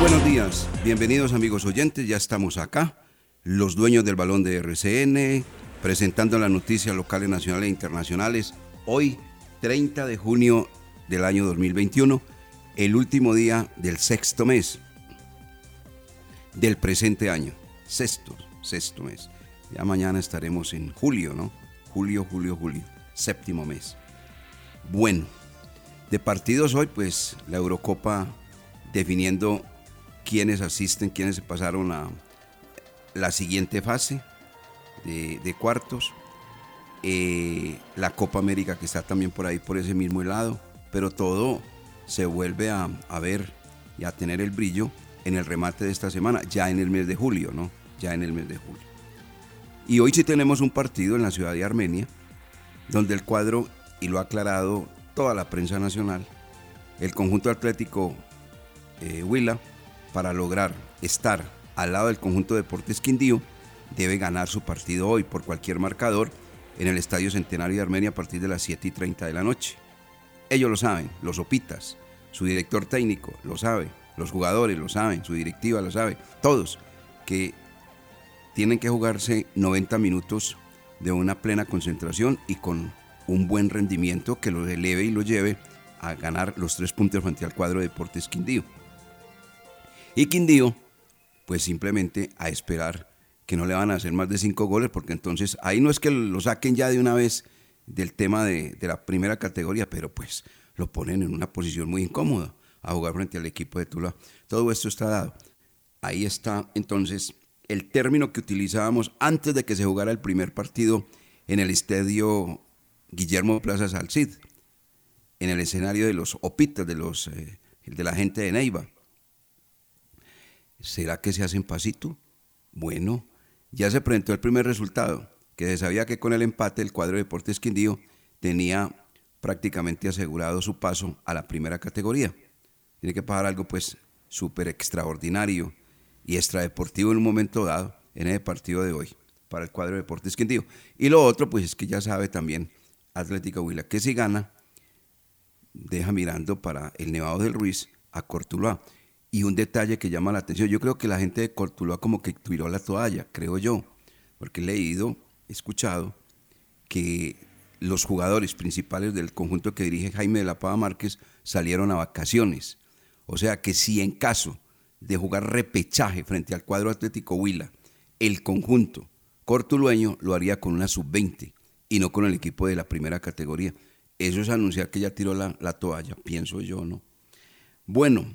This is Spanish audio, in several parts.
Buenos días, bienvenidos amigos oyentes, ya estamos acá, los dueños del balón de RCN, presentando las noticias locales, nacionales e internacionales. Hoy, 30 de junio del año 2021, el último día del sexto mes del presente año. Sexto, sexto mes. Ya mañana estaremos en julio, ¿no? Julio, julio, julio. Séptimo mes. Bueno, de partidos hoy, pues la Eurocopa definiendo quiénes asisten, quiénes se pasaron a la siguiente fase de, cuartos. Eh, la Copa América que está también por ahí, por ese mismo lado. Pero todo se vuelve a, a ver y a tener el brillo en el remate de esta semana, ya en el mes de julio, ¿no? Ya en el mes de julio. Y hoy sí tenemos un partido en la ciudad de Armenia, donde el cuadro, y lo ha aclarado toda la prensa nacional, el conjunto atlético eh, Huila, para lograr estar al lado del conjunto Deportes Quindío, debe ganar su partido hoy por cualquier marcador en el Estadio Centenario de Armenia a partir de las 7 y 30 de la noche. Ellos lo saben, los opitas, su director técnico lo sabe, los jugadores lo saben, su directiva lo sabe, todos, que tienen que jugarse 90 minutos de una plena concentración y con un buen rendimiento que los eleve y lo lleve a ganar los tres puntos frente al cuadro de Deportes Quindío. Y Quindío, pues simplemente a esperar que no le van a hacer más de cinco goles, porque entonces ahí no es que lo saquen ya de una vez del tema de, de la primera categoría, pero pues lo ponen en una posición muy incómoda a jugar frente al equipo de Tula. Todo esto está dado. Ahí está entonces el término que utilizábamos antes de que se jugara el primer partido en el estadio Guillermo Plaza Salcid, en el escenario de los opitas, de, eh, de la gente de Neiva. ¿Será que se hacen pasito? Bueno, ya se presentó el primer resultado, que se sabía que con el empate el cuadro de Deportes Quindío tenía prácticamente asegurado su paso a la primera categoría. Tiene que pagar algo pues súper extraordinario y extradeportivo en un momento dado en el partido de hoy para el cuadro de Deportes Quindío. Y lo otro pues es que ya sabe también Atlético Huila que si gana deja mirando para el Nevado del Ruiz a Cortuluá. Y un detalle que llama la atención, yo creo que la gente de Cortuluá como que tiró la toalla, creo yo, porque he leído, he escuchado que los jugadores principales del conjunto que dirige Jaime de la Pava Márquez salieron a vacaciones. O sea que si en caso de jugar repechaje frente al cuadro Atlético Huila, el conjunto cortulueño lo haría con una sub-20 y no con el equipo de la primera categoría. Eso es anunciar que ya tiró la, la toalla, pienso yo, ¿no? Bueno,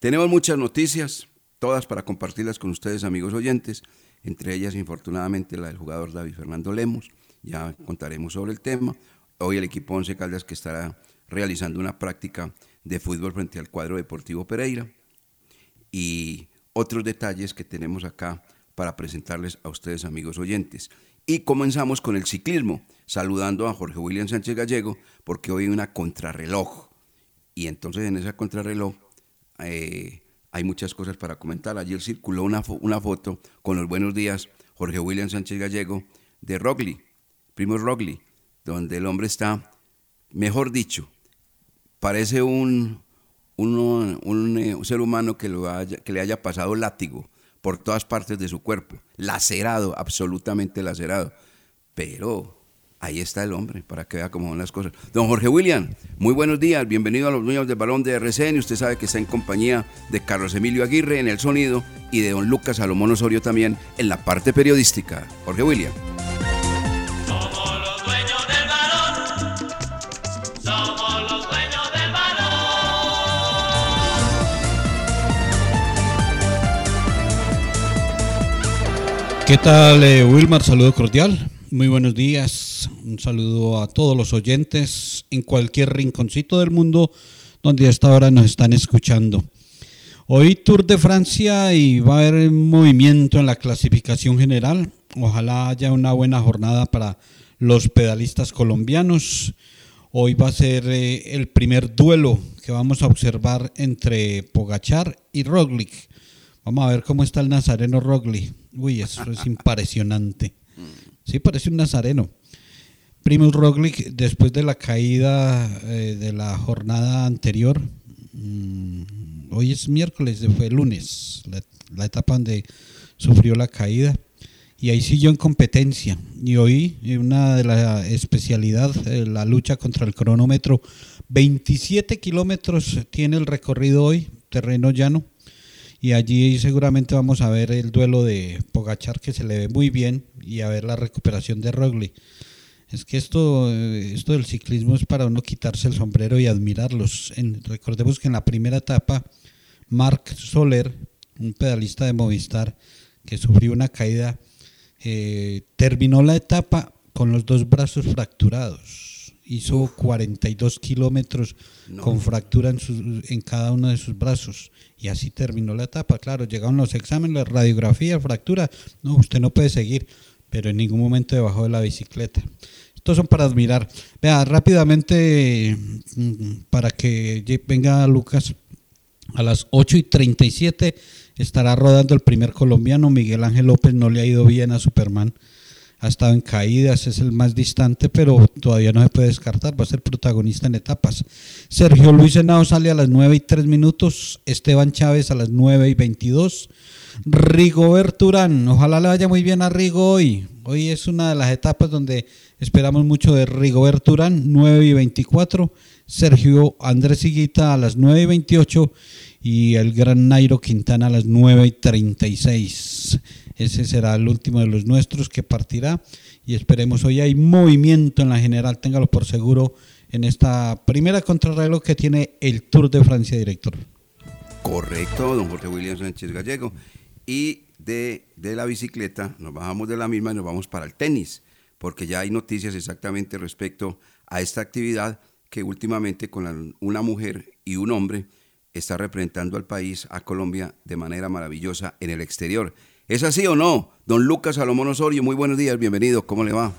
tenemos muchas noticias, todas para compartirlas con ustedes, amigos oyentes, entre ellas, infortunadamente, la del jugador David Fernando Lemos, ya contaremos sobre el tema. Hoy el equipo Once Caldas que estará realizando una práctica de fútbol frente al cuadro deportivo Pereira y otros detalles que tenemos acá para presentarles a ustedes, amigos oyentes. Y comenzamos con el ciclismo, saludando a Jorge William Sánchez Gallego, porque hoy hay una contrarreloj. Y entonces en esa contrarreloj, eh, hay muchas cosas para comentar. Ayer circuló una, foto con los buenos días Jorge William Sánchez Gallego de Rogli, primo Rogli, donde el hombre está, mejor dicho, parece un, un, eh, ser humano que, lo que le haya pasado látigo por todas partes de su cuerpo, lacerado, absolutamente lacerado. Pero ahí está el hombre, para que vea cómo son las cosas. Don Jorge William, muy buenos días, bienvenido a los dueños del balón de RCN. Usted sabe que está en compañía de Carlos Emilio Aguirre en el sonido y de don Lucas Salomón Osorio también en la parte periodística. Jorge William. Somos los dueños del balón. Somos los dueños del balón. ¿Qué tal, eh, Wilmar? Saludo cordial. Muy buenos días. Un saludo a todos los oyentes en cualquier rinconcito del mundo donde a esta hora nos están escuchando. Hoy Tour de Francia y va a haber movimiento en la clasificación general. Ojalá haya una buena jornada para los pedalistas colombianos. Hoy va a ser eh, el primer duelo que vamos a observar entre Pogachar y Roglic. Vamos a ver cómo está el nazareno Roglic. Uy, eso es impresionante. Sí, parece un nazareno. Primo Roglic, después de la caída eh, de la jornada anterior, mm, hoy es miércoles, fue lunes, la, etapa donde sufrió la caída. Y ahí siguió en competencia. Y hoy, una de las especialidades, eh, la lucha contra el cronómetro. 27 kilómetros tiene el recorrido hoy, terreno llano. Y allí seguramente vamos a ver el duelo de Pogachar que se le ve muy bien y a ver la recuperación de Roglic. Es que esto, eh, esto del ciclismo es para uno quitarse el sombrero y admirarlos. En- recordemos que en la primera etapa, Marc Soler, un pedalista de Movistar que sufrió una caída, eh, terminó la etapa con los dos brazos fracturados. Hizo 42 kilómetros con fractura en, en cada uno de sus brazos. Y así terminó la etapa. Claro, llegaron los exámenes, la radiografía, fractura. No, usted no puede seguir, pero en ningún momento debajo de la bicicleta. Estos son para admirar. Vea, rápidamente, mm, para que venga Lucas, a las 8 y 37 estará rodando el primer colombiano. Miguel Ángel López no le ha ido bien a Superman. Ha estado en caídas, es el más distante, pero todavía no se puede descartar. Va a ser protagonista en etapas. Sergio Luis Henao sale a las 9 y 3 minutos. Esteban Chávez a las 9 y 22. Rigobert Urán, ojalá le vaya muy bien a Rigo hoy. Hoy es una de las etapas donde esperamos mucho de Rigobert Urán, 9 y 24. Sergio Andrés Higuita a las 9 y 28 y el gran Nairo Quintana a las 9 y 36. Ese será el último de los nuestros que partirá y esperemos hoy hay movimiento en la general, téngalo por seguro en esta primera contrarreloj que tiene el Tour de Francia, director. Correcto, don Jorge William Sánchez Gallego. Y de, de la bicicleta nos bajamos de la misma y nos vamos para el tenis, porque ya hay noticias exactamente respecto a esta actividad que últimamente con una mujer y un hombre está representando al país, a Colombia, de manera maravillosa en el exterior. ¿Es así o no? Don Lucas Salomón Osorio, muy buenos días, bienvenido, ¿cómo le va?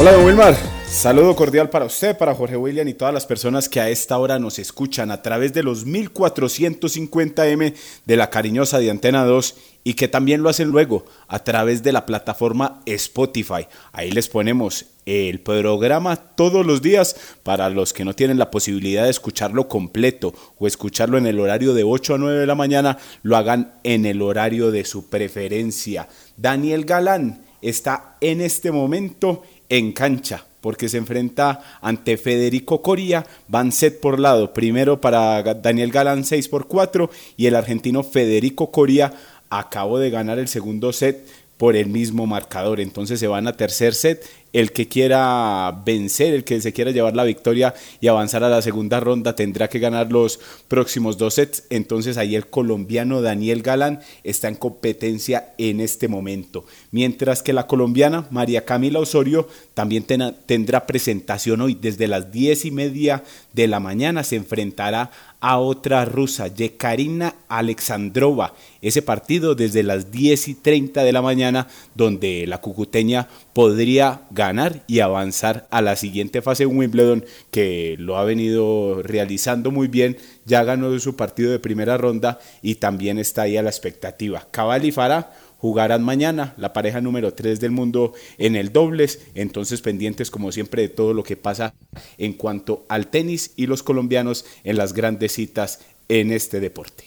Hola, don Wilmar. Saludo cordial para usted, para Jorge William y todas las personas que a esta hora nos escuchan a través de los 1450M de la cariñosa de Antena 2 y que también lo hacen luego a través de la plataforma Spotify. Ahí les ponemos el programa todos los días para los que no tienen la posibilidad de escucharlo completo o escucharlo en el horario de 8 a 9 de la mañana, lo hagan en el horario de su preferencia. Daniel Galán está en este momento en cancha porque se enfrenta ante Federico Coria, van set por lado, primero para Daniel Galán 6 por 4 y el argentino Federico Coria acabó de ganar el segundo set por el mismo marcador, entonces se van a tercer set el que quiera vencer, el que se quiera llevar la victoria y avanzar a la segunda ronda tendrá que ganar los próximos dos sets. Entonces ahí el colombiano Daniel Galán está en competencia en este momento. Mientras que la colombiana María Camila Osorio también tendrá presentación hoy desde las diez y media de la mañana. Se enfrentará a otra rusa, Yekarina Alexandrova. Ese partido desde las 10 y 30 de la mañana, donde la cucuteña podría ganar y avanzar a la siguiente fase de Wimbledon, que lo ha venido realizando muy bien. Ya ganó su partido de primera ronda y también está ahí a la expectativa. Cabal y Farah jugarán mañana, la pareja número 3 del mundo en el dobles, entonces pendientes como siempre de todo lo que pasa en cuanto al tenis y los colombianos en las grandes citas en este deporte.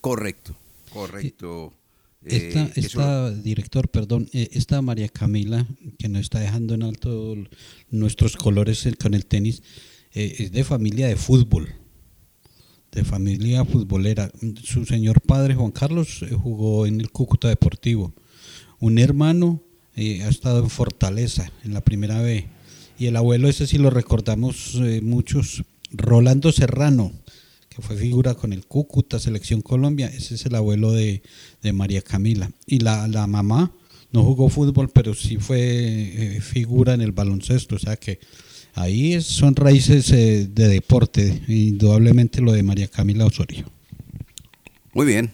Correcto, correcto. Esta, eh, esta director, perdón, eh, esta María Camila, que nos está dejando en alto nuestros colores con el tenis, eh, es de familia de fútbol de familia futbolera. Su señor padre Juan Carlos eh, jugó en el Cúcuta Deportivo. Un hermano eh, ha estado en Fortaleza en la primera B. Y el abuelo, ese sí lo recordamos muchos, Rolando Serrano, fue figura con el Cúcuta, Selección Colombia. Ese es el abuelo de, María Camila. Y la, la, mamá no jugó fútbol, pero sí fue figura en el baloncesto. O sea que Ahí son raíces eh, de deporte, indudablemente lo de María Camila Osorio. Muy bien,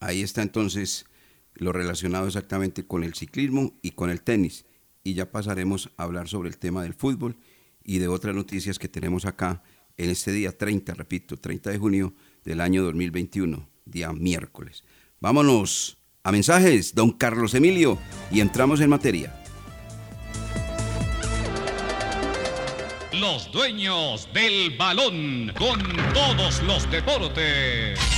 ahí está entonces lo relacionado exactamente con el ciclismo y con el tenis. Y ya pasaremos a hablar sobre el tema del fútbol y de otras noticias que tenemos acá en este día 30, repito, 30 de junio del año 2021, día miércoles. Vámonos a mensajes, don Carlos Emilio, y entramos en materia. Los dueños del balón con todos los deportes.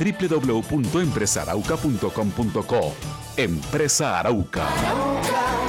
www.empresarauca.com.co. Empresa Arauca. El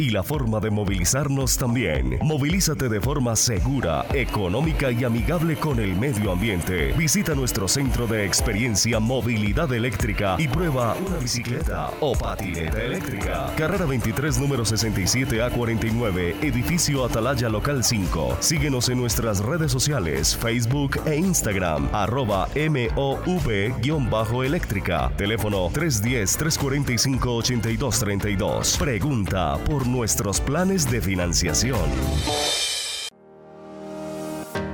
y la forma de movilizarnos también. Movilízate de forma segura, económica y amigable con el medio ambiente. Visita nuestro centro de experiencia Movilidad Eléctrica y prueba una bicicleta o patineta eléctrica. Carrera 23, número 67A49, edificio Atalaya Local 5. Síguenos en nuestras redes sociales, Facebook e Instagram, arroba MOV-eléctrica. Teléfono 310-345-8232. Pregunta por nuestros planes de financiación.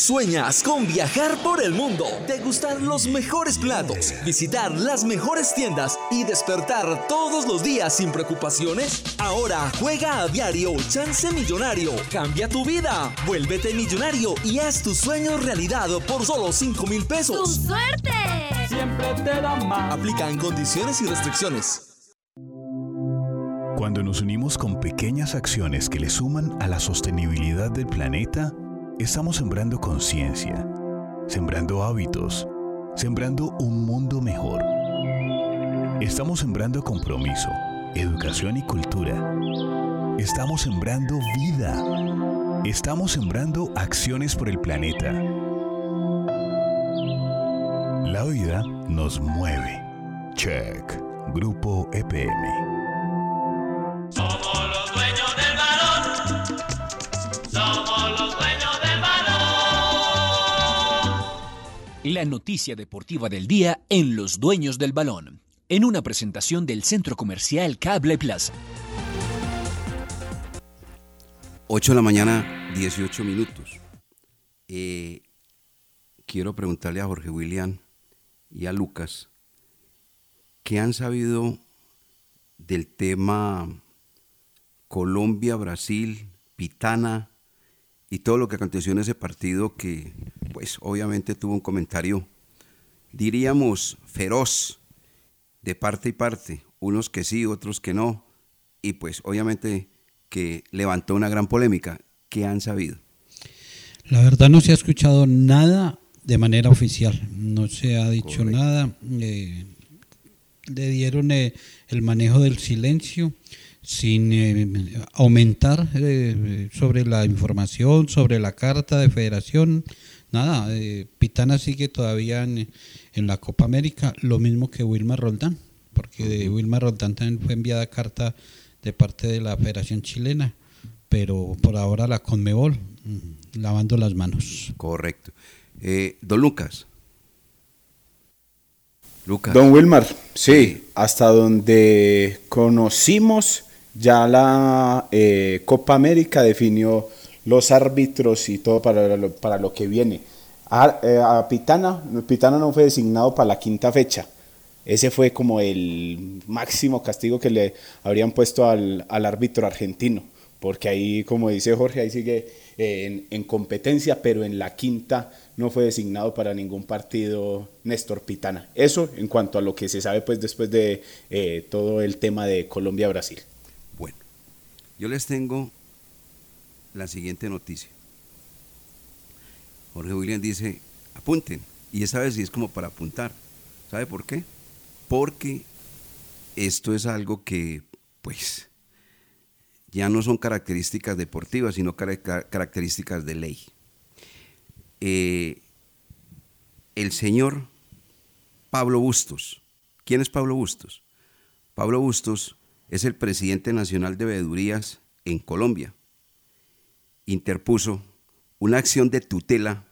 ¿Sueñas con viajar por el mundo, degustar los mejores platos, visitar las mejores tiendas y despertar todos los días sin preocupaciones? Ahora juega a diario Chance Millonario. Cambia tu vida. Vuélvete millonario y haz tus sueños realidad por solo 5 mil pesos. ¡Tu suerte! Siempre te da más. Aplican condiciones y restricciones. Cuando nos unimos con pequeñas acciones que le suman a la sostenibilidad del planeta, estamos sembrando conciencia, sembrando hábitos, sembrando un mundo mejor. Estamos sembrando compromiso, educación y cultura. Estamos sembrando vida. Estamos sembrando acciones por el planeta. La vida nos mueve. Check. Grupo EPM. La noticia deportiva del día en Los Dueños del Balón, en una presentación del Centro Comercial Cable Plaza. 8 de la mañana, 18 minutos. Eh, quiero preguntarle a Jorge William y a Lucas, ¿qué han sabido del tema Colombia, Brasil, Pitana y todo lo que aconteció en ese partido que, pues, obviamente tuvo un comentario, diríamos, feroz de parte y parte, unos que sí, otros que no, y pues, obviamente, que levantó una gran polémica. ¿Qué han sabido? La verdad no se ha escuchado nada de manera oficial, no se ha dicho nada. eh, le dieron eh, el manejo del silencio sin eh, aumentar sobre la información, sobre la carta de federación, nada. eh, Pitana sigue todavía en, en la Copa América, lo mismo que Wilmar Roldán, porque de Wilmar Roldán también fue enviada carta de parte de la Federación Chilena, pero por ahora la Conmebol mm, lavando las manos. Correcto. Eh, don Lucas. Lucas. Don Wilmar, sí, hasta donde conocimos, ya la eh, Copa América definió los árbitros y todo para lo, para lo que viene. A, eh, a Pitana, Pitana no fue designado para la quinta fecha. Ese fue como el máximo castigo que le habrían puesto al, al árbitro argentino, porque ahí, como dice Jorge, ahí sigue eh, en, en competencia, pero en la quinta no fue designado para ningún partido Néstor Pitana. Eso en cuanto a lo que se sabe pues después de eh, todo el tema de Colombia-Brasil. Bueno, yo les tengo la siguiente noticia. Jorge William dice, apunten. Y esta vez sí es como para apuntar. ¿Sabe por qué? Porque esto es algo que, pues, ya no son características deportivas, sino cara- características de ley. Eh, el señor Pablo Bustos. ¿Quién es Pablo Bustos? Pablo Bustos es el presidente nacional de veedurías en Colombia. Interpuso una acción de tutela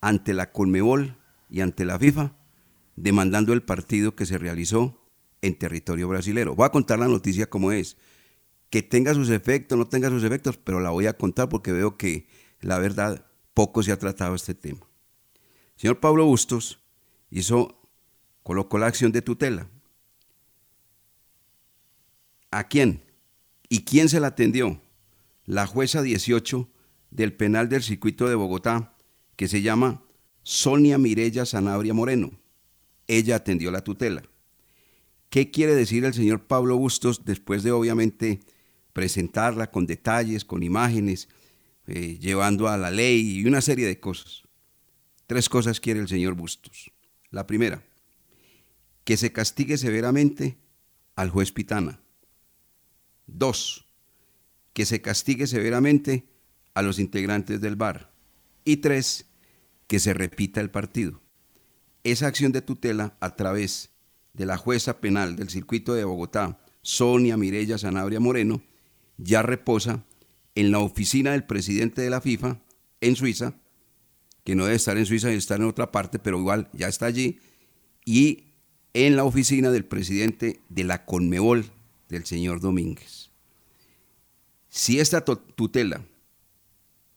ante la Colmebol y ante la FIFA, demandando el partido que se realizó en territorio brasilero. Voy a contar la noticia como es. Que tenga sus efectos, no tenga sus efectos, pero la voy a contar porque veo que la verdad poco se ha tratado este tema. Señor Pablo Bustos hizo, colocó la acción de tutela. ¿A quién? ¿Y quién se la atendió? La jueza 18 del penal del circuito de Bogotá, que se llama Sonia Mirella Sanabria Moreno. Ella atendió la tutela. ¿Qué quiere decir el señor Pablo Bustos después de obviamente presentarla con detalles, con imágenes, eh, llevando a la ley y una serie de cosas? Tres cosas quiere el señor Bustos. La primera, que se castigue severamente al juez Pitana. Dos, que se castigue severamente a los integrantes del bar. Y tres, que se repita el partido. Esa acción de tutela a través de la jueza penal del circuito de Bogotá, Sonia Mirella Sanabria Moreno, ya reposa en la oficina del presidente de la FIFA en Suiza, que no debe estar en Suiza, debe estar en otra parte, pero igual ya está allí, y en la oficina del presidente de la Conmebol, del señor Domínguez. Si esta tutela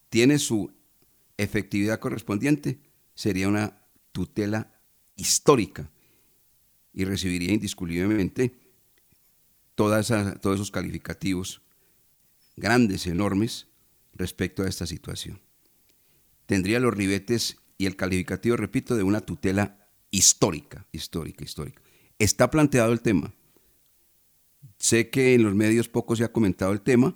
tiene su efectividad correspondiente, sería una tutela histórica y recibiría indiscutiblemente todos esos calificativos grandes, enormes, respecto a esta situación. Tendría los ribetes y el calificativo, repito, de una tutela histórica, histórica, histórica. Está planteado el tema. Sé que en los medios poco se ha comentado el tema,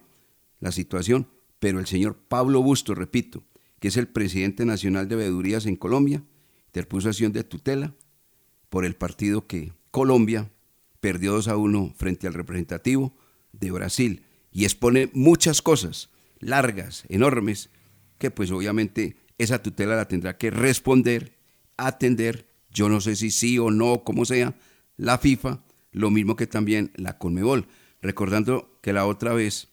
la situación, pero el señor Pablo Busto, repito, que es el presidente nacional de veedurías en Colombia, interpuso acción de tutela por el partido que Colombia perdió 2 a 1 frente al representativo de Brasil. Y expone muchas cosas largas, enormes, que pues obviamente esa tutela la tendrá que responder, atender, yo no sé si sí o no, como sea, la FIFA, lo mismo que también la Conmebol, recordando que la otra vez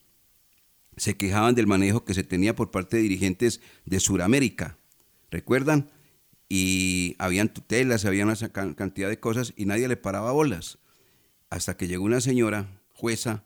se quejaban del manejo que se tenía por parte de dirigentes de Sudamérica, ¿recuerdan? Y habían tutelas, había una can- cantidad de cosas y nadie le paraba bolas, hasta que llegó una señora jueza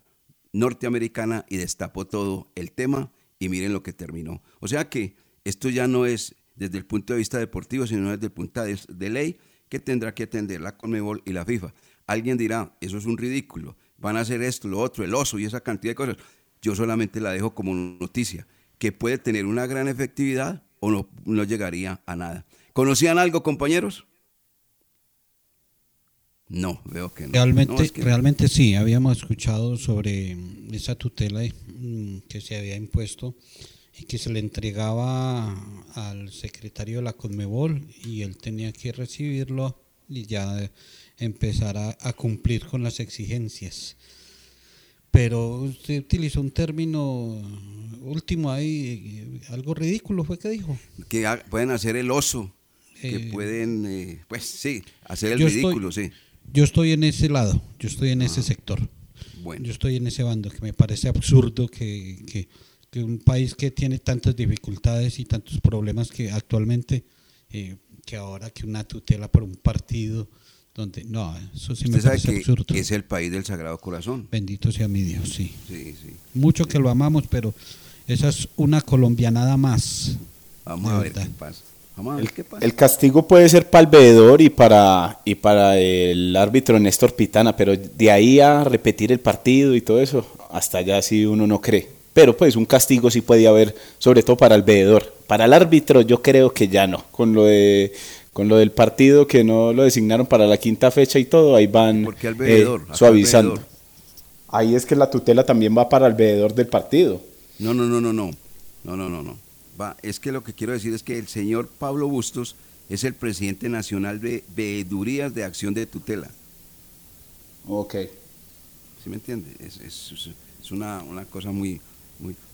norteamericana y destapó todo el tema y miren lo que terminó. O sea que esto ya no es desde el punto de vista deportivo, sino desde el punto de, de ley que tendrá que atender la Conmebol y la FIFA. Alguien dirá, eso es un ridículo, van a hacer esto, lo otro, el oso y esa cantidad de cosas. Yo solamente la dejo como noticia, que puede tener una gran efectividad o no, no llegaría a nada. ¿Conocían algo, compañeros? No, veo que no. Realmente, No, es que- realmente sí, habíamos escuchado sobre mm, esa tutela mm, que se había impuesto y que se le entregaba al secretario de la Conmebol y él tenía que recibirlo y ya empezar a, a cumplir con las exigencias. Pero usted utilizó un término último ahí, eh, algo ridículo fue que dijo. que ha- pueden hacer el oso, que Eh, pueden, eh, pues sí, hacer el estoy- ridículo, sí. Yo estoy en ese lado, yo estoy en ese sector. Bueno. Yo estoy en ese bando, que me parece absurdo que, que- que un país que tiene tantas dificultades y tantos problemas que actualmente, eh, que ahora que una tutela por un partido, donde no, eso sí me sabe parece que, absurdo. que es el país del Sagrado Corazón. Bendito sea mi Dios, sí. Sí, sí. Mucho que lo amamos, pero esa es una colombianada más. Vamos a ver verdad. qué pasa. Vamos a ver qué pasa. El castigo puede ser para el veedor y para, y para el árbitro Néstor Pitana, pero de ahí a repetir el partido y todo eso, hasta allá sí uno no cree. Pero pues un castigo sí puede haber, sobre todo para el veedor. Para el árbitro yo creo que ya no. Con lo de con lo del partido que no lo designaron para la quinta fecha y todo, ahí van ¿Por qué al eh, suavizando. Ahí es que la tutela también va para el veedor del partido. No, no, no, no, no. No, no, no, no. Va, es que lo que quiero decir es que el señor Pablo Bustos es el presidente nacional de veedurías de acción de tutela. Ok. ¿Sí me entiende? Es, es- es- una, una cosa muy...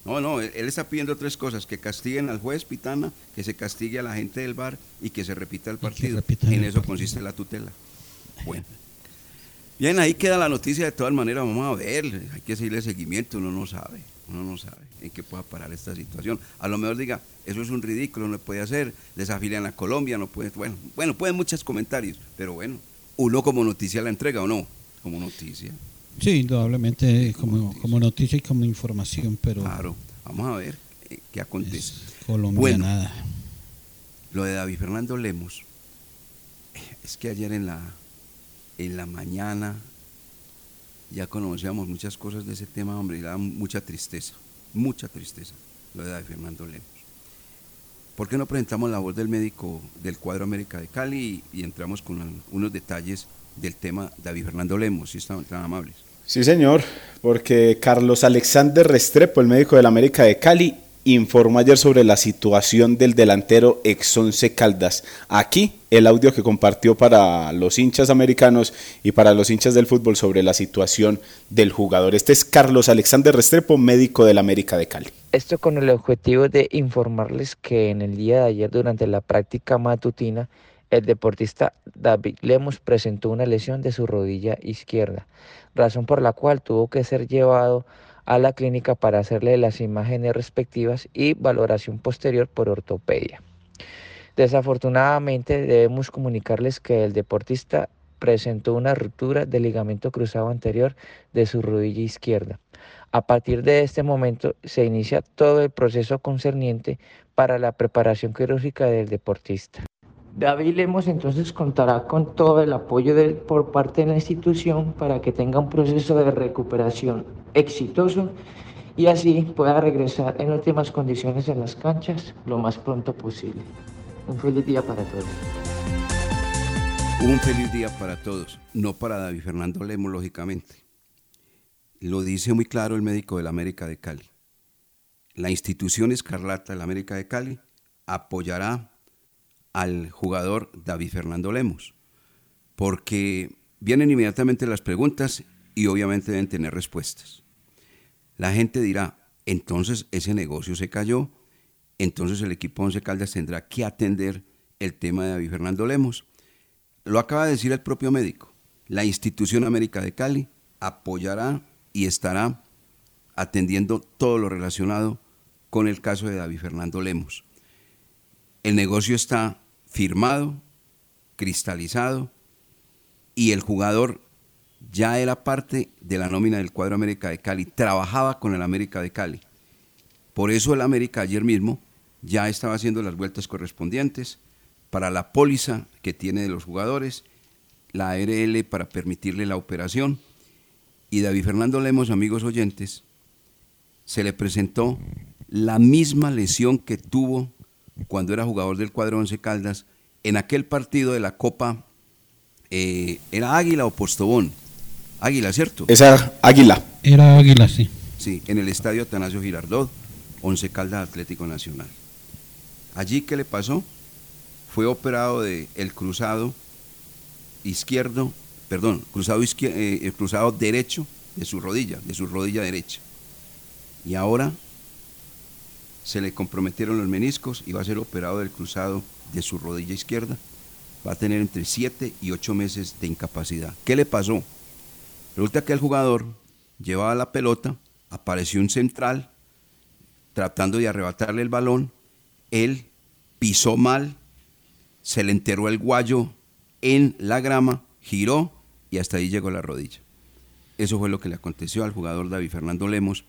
No, no, él, él está pidiendo tres cosas, que castiguen al juez Pitana, que se castigue a la gente del bar y que se repita el partido. En el eso partido. consiste la tutela. Bueno. Bien, ahí queda la noticia de todas maneras, vamos a ver, hay que seguirle seguimiento, uno no sabe, uno no sabe en qué pueda parar esta situación. A lo mejor diga, eso es un ridículo, no le puede hacer, desafilian a Colombia, no puede, bueno, bueno, pueden muchos comentarios, pero bueno, uno como noticia la entrega o no, como noticia. Sí, indudablemente como, como noticia y como información, pero Claro, vamos a ver eh, qué acontece. colombianada. Lo de David Fernando Lemos, eh, es que ayer en la, en la mañana ya conocíamos muchas cosas de ese tema, hombre, y da mucha tristeza, mucha tristeza, lo de David Fernando Lemos. ¿Por qué no presentamos la voz del médico del cuadro América de Cali y, y entramos con unos detalles del tema David Fernando Lemos, si están tan amables? Sí, señor, porque Carlos Alexander Restrepo, el médico del América de Cali, informó ayer sobre la situación del delantero ex Once Caldas. Aquí el audio que compartió para los hinchas americanos y para los hinchas del fútbol sobre la situación del jugador. Este es Carlos Alexander Restrepo, médico del América de Cali. Esto con el objetivo de informarles que en el día de ayer durante la práctica matutina el deportista David Lemos presentó una lesión de su rodilla izquierda, razón por la cual tuvo que ser llevado a la clínica para hacerle las imágenes respectivas y valoración posterior por ortopedia. Desafortunadamente debemos comunicarles que el deportista presentó una ruptura del ligamento cruzado anterior de su rodilla izquierda. A partir de este momento se inicia todo el proceso concerniente para la preparación quirúrgica del deportista. David Lemos entonces contará con todo el apoyo por parte de la institución para que tenga un proceso de recuperación exitoso y así pueda regresar en óptimas condiciones en las canchas lo más pronto posible. Un feliz día para todos. Un feliz día para todos, no para David Fernando Lemos, lógicamente. Lo dice muy claro el médico de la América de Cali. La institución Escarlata de la América de Cali apoyará al jugador David Fernando Lemos, porque vienen inmediatamente las preguntas y obviamente deben tener respuestas. La gente dirá, entonces ese negocio se cayó, entonces el equipo Once Caldas tendrá que atender el tema de David Fernando Lemos. Lo acaba de decir el propio médico. La institución América de Cali apoyará y estará atendiendo todo lo relacionado con el caso de David Fernando Lemos. El negocio está firmado, cristalizado y el jugador ya era parte de la nómina del cuadro América de Cali, trabajaba con el América de Cali. Por eso el América ayer mismo ya estaba haciendo las vueltas correspondientes para la póliza que tiene de los jugadores, la ARL para permitirle la operación. Y David Fernando Lemos, amigos oyentes, se le presentó la misma lesión que tuvo cuando era jugador del cuadro Once Caldas en aquel partido de la Copa, eh, ¿era Águila o Postobón? Águila, ¿cierto? Esa Águila. Era Águila, sí. Sí, en el estadio Atanasio Girardot, Once Caldas Atlético Nacional. Allí, ¿qué le pasó? Fue operado de el cruzado izquierdo, perdón, cruzado, eh, el cruzado derecho de su rodilla, de su rodilla derecha. Y ahora se le comprometieron los meniscos y va a ser operado del cruzado de su rodilla izquierda. Va a tener entre 7 y 8 meses de incapacidad. ¿Qué le pasó? Resulta que el jugador llevaba la pelota, apareció un central tratando de arrebatarle el balón, él pisó mal, se le enterró el guayo en la grama, giró y hasta ahí llegó la rodilla. Eso fue lo que le aconteció al jugador David Fernando Lemos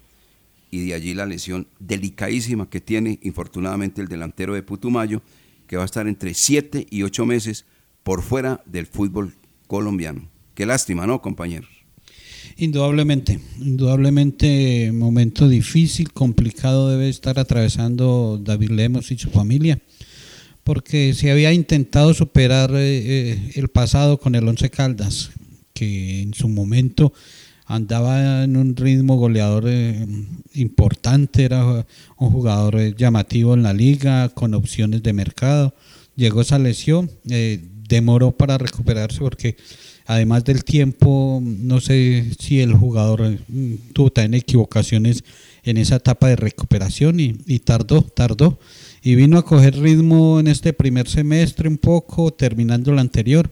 y de allí la lesión delicadísima que tiene infortunadamente el delantero de Putumayo, que va a estar entre 7 y 8 meses por fuera del fútbol colombiano. Qué lástima, ¿no, compañeros? Indudablemente, indudablemente momento difícil, complicado debe estar atravesando David Lemos y su familia, porque se había intentado superar eh, eh, el pasado con el Once Caldas, que en su momento andaba en un ritmo goleador eh, importante, era un jugador llamativo en la liga, con opciones de mercado. Llegó esa lesión, demoró para recuperarse porque además del tiempo, no sé si el jugador mm, tuvo también equivocaciones en esa etapa de recuperación y, tardó, tardó. Y vino a coger ritmo en este primer semestre un poco, terminando la anterior,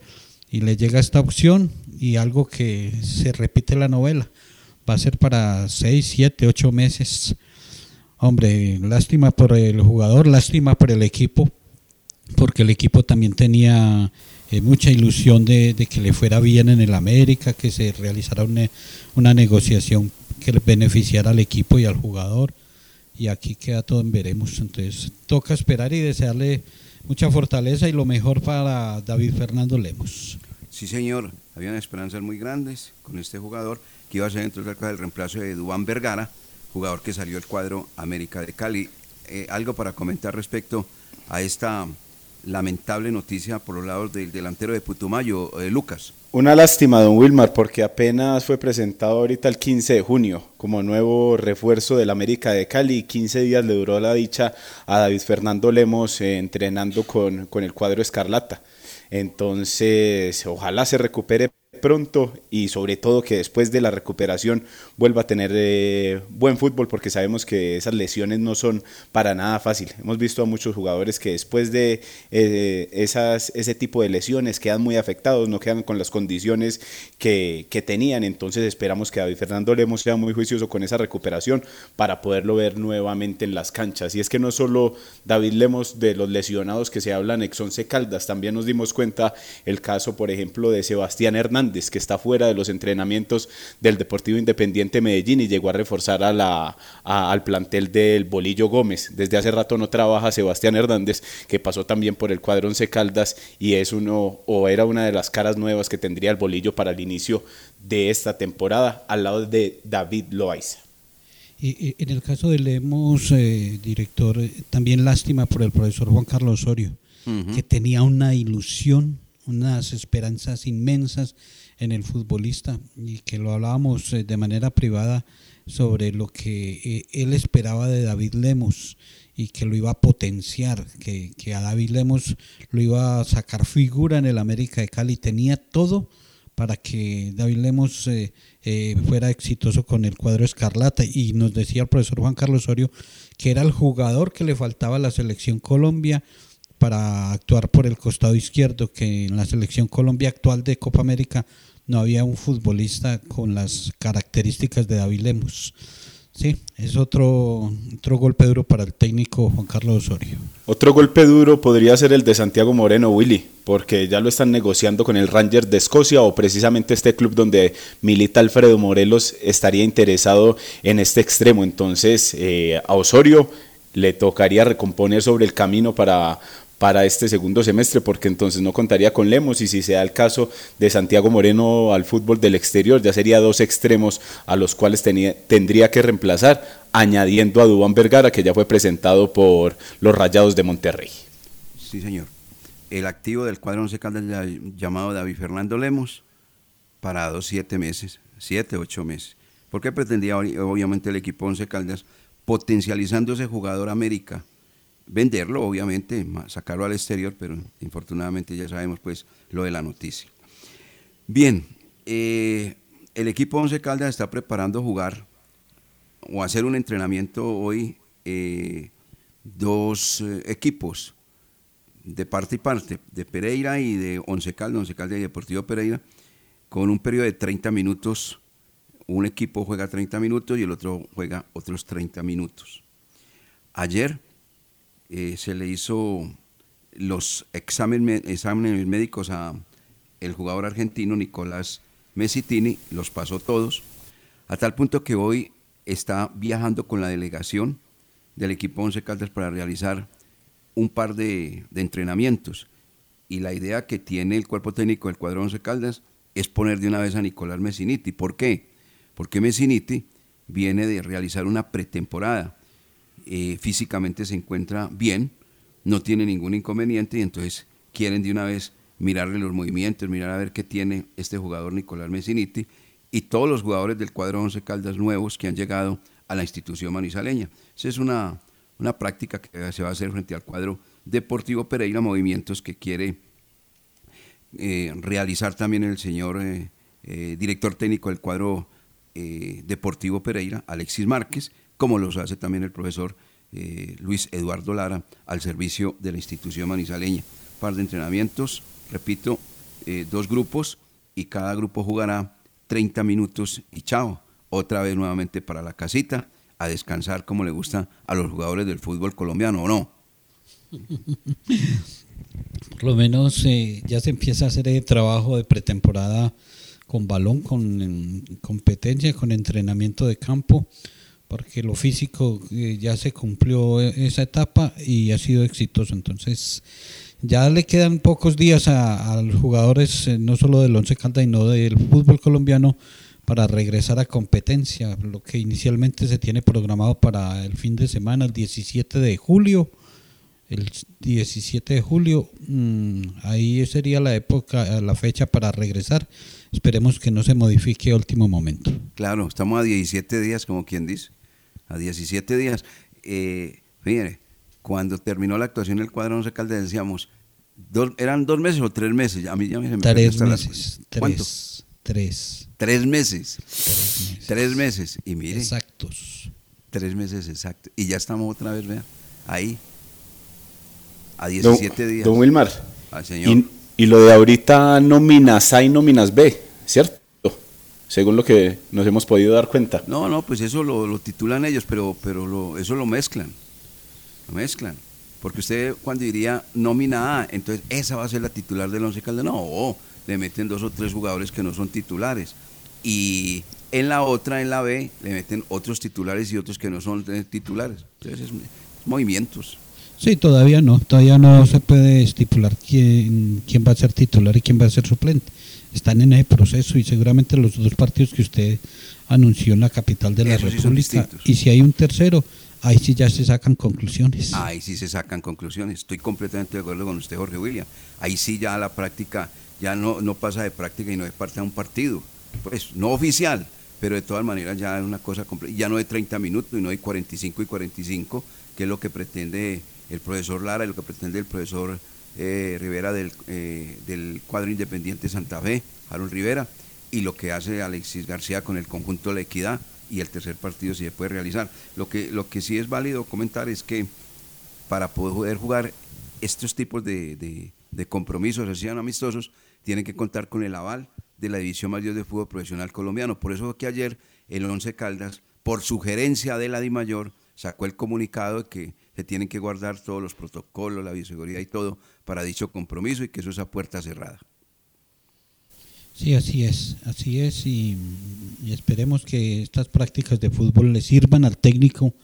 y le llega esta opción y algo que se repite en la novela. Va a ser para 6, 7, 8 meses. Hombre, lástima por el jugador, lástima por el equipo, porque el equipo también tenía eh, mucha ilusión de, que le fuera bien en el América, que se realizara una, negociación que le beneficiara al equipo y al jugador. Y aquí queda todo en veremos. Entonces toca esperar y desearle mucha fortaleza y lo mejor para David Fernando Lemos. Sí, señor. Habían esperanzas muy grandes con este jugador que iba a ser entonces el reemplazo de Dubán Vergara, jugador que salió del cuadro América de Cali. Eh, algo para comentar respecto a esta lamentable noticia por los lados del delantero de Putumayo, eh, Lucas. Una lástima, don Wilmar, porque apenas fue presentado ahorita el 15 de junio como nuevo refuerzo del América de Cali. 15 días le duró la dicha a David Fernando Lemos eh, entrenando con, con el cuadro Escarlata. Entonces, ojalá se recupere pronto y sobre todo que después de la recuperación vuelva a tener eh, buen fútbol porque sabemos que esas lesiones no son para nada fácil. Hemos visto a muchos jugadores que después de eh, esas, ese tipo de lesiones quedan muy afectados, no quedan con las condiciones que, que tenían. Entonces esperamos que David Fernando Lemos sea muy juicioso con esa recuperación para poderlo ver nuevamente en las canchas. Y es que no solo David Lemos de los lesionados que se hablan ex Caldas, también nos dimos cuenta el caso, por ejemplo, de Sebastián Hernández Hernández, que está fuera de los entrenamientos del Deportivo Independiente Medellín y llegó a reforzar a la, al plantel del Bolillo Gómez. Desde hace rato no trabaja Sebastián Hernández, que pasó también por el cuadro Once Caldas y es uno o era una de las caras nuevas que tendría el Bolillo para el inicio de esta temporada al lado de David Loaiza. Y, en el caso de Lemos, eh, director, eh, también lástima por el profesor Juan Carlos Osorio, que tenía una ilusión, unas esperanzas inmensas en el futbolista y que lo hablábamos eh, de manera privada sobre lo que él esperaba de David Lemos y que lo iba a potenciar, que, que, a David Lemos lo iba a sacar figura en el América de Cali. Tenía todo para que David Lemos eh, eh, fuera exitoso con el cuadro Escarlata. Y nos decía el profesor Juan Carlos Osorio que era el jugador que le faltaba a la selección Colombia para actuar por el costado izquierdo, que en la selección Colombia actual de Copa América no había un futbolista con las características de David Lemos. Sí, es otro, otro golpe duro para el técnico Juan Carlos Osorio. Otro golpe duro podría ser el de Santiago Moreno, Willy, porque ya lo están negociando con el Rangers de Escocia o precisamente este club donde milita Alfredo Morelos estaría interesado en este extremo. Entonces, eh, a Osorio le tocaría recomponer sobre el camino para, para este segundo semestre, porque entonces no contaría con Lemos y si se da el caso de Santiago Moreno al fútbol del exterior, ya sería dos extremos a los cuales tenía, tendría que reemplazar, añadiendo a Dubán Vergara, que ya fue presentado por los Rayados de Monterrey. Sí, señor. El activo del cuadro once Caldas llamado David Fernando Lemos, para dos, siete meses, siete, ocho meses. ¿Por qué pretendía obviamente el equipo Once Caldas potencializando ese jugador América? Venderlo, obviamente, sacarlo al exterior, pero infortunadamente ya sabemos pues lo de la noticia. Bien, eh, el equipo Once Caldas está preparando jugar o hacer un entrenamiento hoy eh, dos eh, equipos de parte y parte, de Pereira y de Once Caldas, Once Caldas y Deportivo Pereira, con un periodo de 30 minutos. Un equipo juega 30 minutos y el otro juega otros 30 minutos. Ayer eh, se le hizo los exámenes, médicos a el jugador argentino Nicolás Mesitini, los pasó todos, a tal punto que hoy está viajando con la delegación del equipo Once Caldas para realizar un par de, entrenamientos. Y la idea que tiene el cuerpo técnico del cuadro Once Caldas es poner de una vez a Nicolás Messiniti. ¿Por qué? Porque Messiniti viene de realizar una pretemporada eh, físicamente se encuentra bien, no tiene ningún inconveniente y entonces quieren de una vez mirarle los movimientos, mirar a ver qué tiene este jugador Nicolás Messiniti y todos los jugadores del cuadro 11 Caldas nuevos que han llegado a la institución manizaleña. Esa es una, una práctica que se va a hacer frente al cuadro Deportivo Pereira, movimientos que quiere eh, realizar también el señor eh, director técnico del cuadro Deportivo Pereira, Alexis Márquez, como los hace también el profesor eh, Luis Eduardo Lara al servicio de la institución manizaleña. Par de entrenamientos, repito, eh, dos grupos y cada grupo jugará 30 minutos y chao. Otra vez nuevamente para la casita, a descansar como le gusta a los jugadores del fútbol colombiano, ¿o no? Por lo menos eh, ya se empieza a hacer el trabajo de pretemporada con balón, con competencia, con entrenamiento de campo porque lo físico eh, ya se cumplió e, esa etapa y ha sido exitoso. Entonces, ya le quedan pocos días a, los jugadores, eh, no solo del Once Caldas, sino del fútbol colombiano, para regresar a competencia. Lo que inicialmente se tiene programado para el fin de semana, el 17 de julio. El 17 de julio, mm, ahí sería la época, la fecha para regresar. Esperemos que no se modifique a último momento. Claro, estamos a 17 días, como quien dice a 17 días. Eh, mire, cuando terminó la actuación del cuadro 11 Caldas decíamos, ¿eran dos meses o tres meses? A mí ya me Tres meses. ¿Cuánto? Tres. Tres meses. Tres meses. Y mire. Exactos. Tres meses exactos. Y ya estamos otra vez, vean, ahí. A 17 días. Don Wilmar. señor. Y, y, lo de ahorita nóminas A y nóminas B, ¿cierto? según lo que nos hemos podido dar cuenta. No, no, pues eso lo, titulan ellos, pero, pero lo, eso lo mezclan. Lo mezclan. Porque usted cuando diría nómina A, entonces esa va a ser la titular del Once Caldas. No, le meten dos o tres jugadores que no son titulares. Y en la otra, en la B, le meten otros titulares y otros que no son eh, titulares. Entonces, es, movimientos. Sí, todavía no, todavía no se puede estipular quién, quién va a ser titular y quién va a ser suplente. Están en ese proceso y seguramente los dos partidos que usted anunció en la capital de la Esos República, y si hay un tercero, ahí sí ya se sacan conclusiones. Ahí sí se sacan conclusiones. Estoy completamente de acuerdo con usted, Jorge William. Ahí sí ya la práctica, ya no, no pasa de práctica y no es parte de un partido. Pues no oficial, pero de todas maneras ya es una cosa completa. Ya no de 30 minutos y no de 45 y 45, que es lo que pretende el profesor Lara y lo que pretende el profesor eh, Rivera del, eh, del cuadro independiente Santa Fe, Aaron Rivera, y lo que hace Alexis García con el conjunto de la equidad y el tercer partido si se puede realizar. Lo que, lo que sí es válido comentar es que para poder jugar estos tipos de, de- de compromisos, así sean amistosos, tienen que contar con el aval de la División Mayor de Fútbol Profesional Colombiano. Por eso que ayer el Once Caldas, por sugerencia de la DIMAYOR, sacó el comunicado de que se tienen que guardar todos los protocolos, la bioseguridad y todo para dicho compromiso y que eso es a puerta cerrada. Sí, así es, así es y, esperemos que estas prácticas de fútbol le sirvan al técnico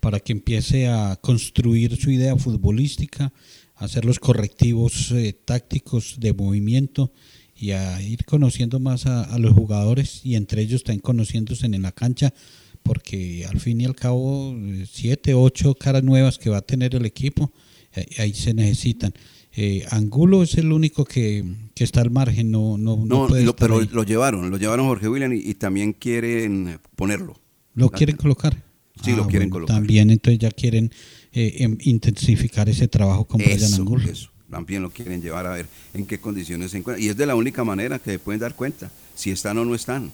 para que empiece a construir su idea futbolística, hacer los correctivos eh, tácticos de movimiento y a ir conociendo más a, los jugadores y entre ellos también conociéndose en la cancha porque al fin y al cabo eh, siete, ocho caras nuevas que va a tener el equipo, eh, ahí se necesitan. Eh, Angulo es el único que, que está al margen, no, no, no No, puede lo- estar pero ahí. lo llevaron, lo llevaron Jorge William y, y también quieren ponerlo. ¿Lo quieren colocar? Sí, lo Ah, quieren bueno, colocar. También entonces ya quieren eh, em- intensificar ese trabajo con Brian Eso, Angulo. eso. También lo quieren llevar a ver en qué condiciones se encuentran. Y es de la única manera que se pueden dar cuenta, si están o no están.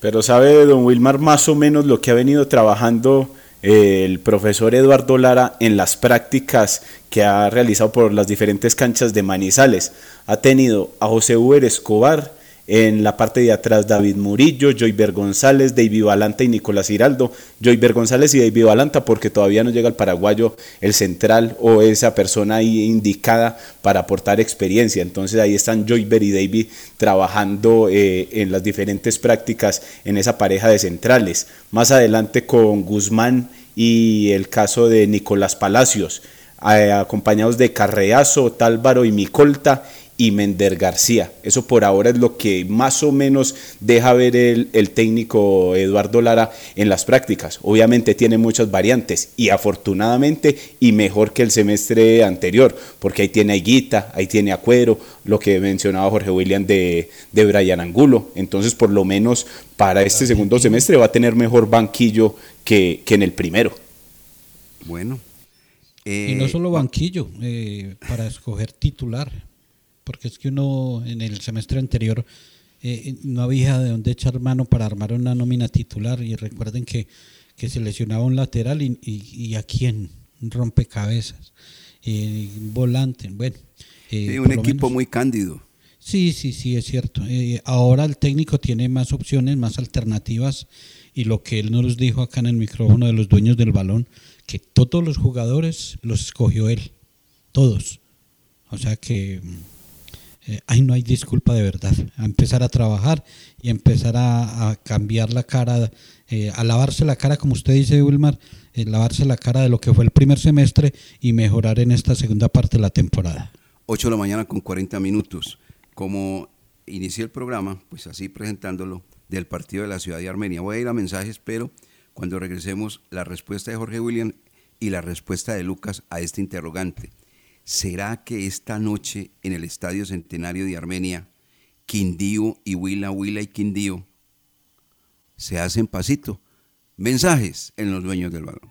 Pero sabe, don Wilmar, más o menos lo que ha venido trabajando eh, el profesor Eduardo Lara en las prácticas que ha realizado por las diferentes canchas de Manizales. Ha tenido a José Uber Escobar, en la parte de atrás David Murillo, Joyver González, David Balanta y Nicolás Giraldo. Joyver González y David Balanta porque todavía no llega al paraguayo el central o esa persona ahí indicada para aportar experiencia. Entonces ahí están Joyver y David trabajando eh, en las diferentes prácticas en esa pareja de centrales. Más adelante con Guzmán y el caso de Nicolás Palacios, eh, acompañados de Carreazo, Tálvaro y Micolta y Mender García. Eso por ahora es lo que más o menos deja ver el, el técnico Eduardo Lara en las prácticas. Obviamente tiene muchas variantes y afortunadamente y mejor que el semestre anterior, porque ahí tiene a Higuita, ahí tiene a Cuero, lo que mencionaba Jorge William de, de Brian Angulo. Entonces por lo menos para este segundo semestre va a tener mejor banquillo que, que en el primero. Bueno. Y Eh, no solo banquillo, eh, para escoger titular, porque es que uno en el semestre anterior eh, no había de dónde echar mano para armar una nómina titular y recuerden que, que se lesionaba un lateral y, y, y a quién, un rompecabezas, eh, un volante, bueno. eh, Sí, un equipo menos- muy cándido. Sí, sí, sí, es cierto. Eh, ahora el técnico tiene más opciones, más alternativas y lo que él nos dijo acá en el micrófono de los dueños del balón, que todos los jugadores los escogió él, todos. O sea que mm, eh, ahí no hay disculpa de verdad. A empezar a trabajar y empezar a, cambiar la cara, eh, a lavarse la cara, como usted dice, Wilmar, eh, lavarse la cara de lo que fue el primer semestre y mejorar en esta segunda parte de la temporada. 8 de la mañana con 40 minutos. Como inicié el programa, pues así presentándolo, del partido de la ciudad de Armenia. Voy a ir a mensajes, pero cuando regresemos, la respuesta de Jorge William y la respuesta de Lucas a este interrogante. ¿Será que esta noche en el Estadio Centenario de Armenia, Quindío y Huila, Huila y Quindío se hacen pasito? Mensajes en los dueños del balón.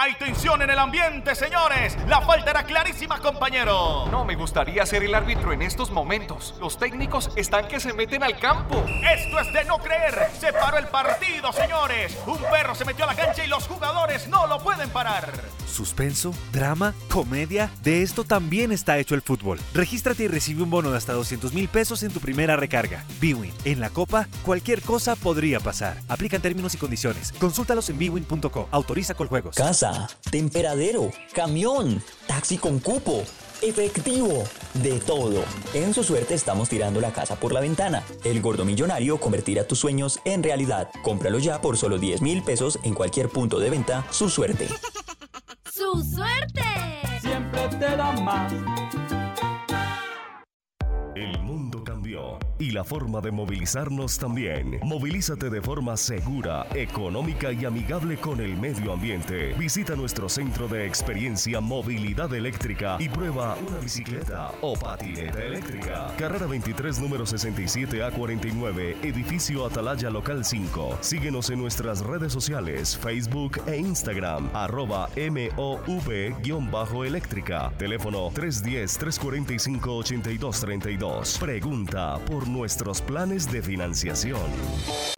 Hay tensión en el ambiente, señores. La falta era clarísima, compañero. No me gustaría ser el árbitro en estos momentos. Los técnicos están que se meten al campo. Esto es de no creer. Se paró el partido, señores. Un perro se metió a la cancha y los jugadores no lo pueden parar. Suspenso, drama, comedia. De esto también está hecho el fútbol. Regístrate y recibe un bono de hasta 200 mil pesos en tu primera recarga. Bwin. En la Copa, cualquier cosa podría pasar. Aplican términos y condiciones. Consúltalos en bwin.co. Autoriza con juegos. Casa, temperadero, camión, taxi con cupo, efectivo, de todo. En su suerte estamos tirando la casa por la ventana. El gordo millonario convertirá tus sueños en realidad. Cómpralo ya por solo 10 mil pesos en cualquier punto de venta. Su suerte. ¡Su suerte! Siempre te da más. El mundo cambió y la forma de movilizarnos también. Movilízate de forma segura, económica y amigable con el medio ambiente. Visita nuestro centro de experiencia Movilidad Eléctrica y prueba una bicicleta o patineta eléctrica. Carrera 23, número 67A49, edificio Atalaya Local 5. Síguenos en nuestras redes sociales, Facebook e Instagram, arroba MOV-eléctrica. Teléfono 310-345-8232. Pregunta por nuestros planes de financiación.